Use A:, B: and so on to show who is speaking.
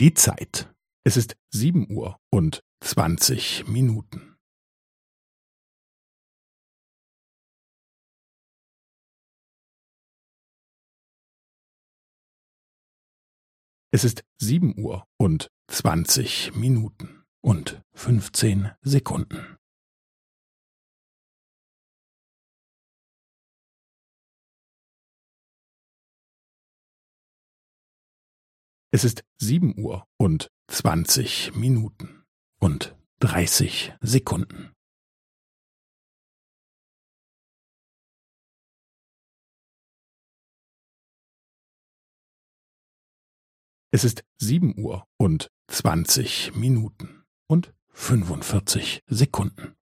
A: Die Zeit. Es ist sieben Uhr und zwanzig Minuten. Es ist sieben Uhr und zwanzig Minuten und fünfzehn Sekunden. Es ist sieben Uhr und zwanzig Minuten und dreißig Sekunden. Es ist sieben Uhr und zwanzig Minuten und fünfundvierzig Sekunden.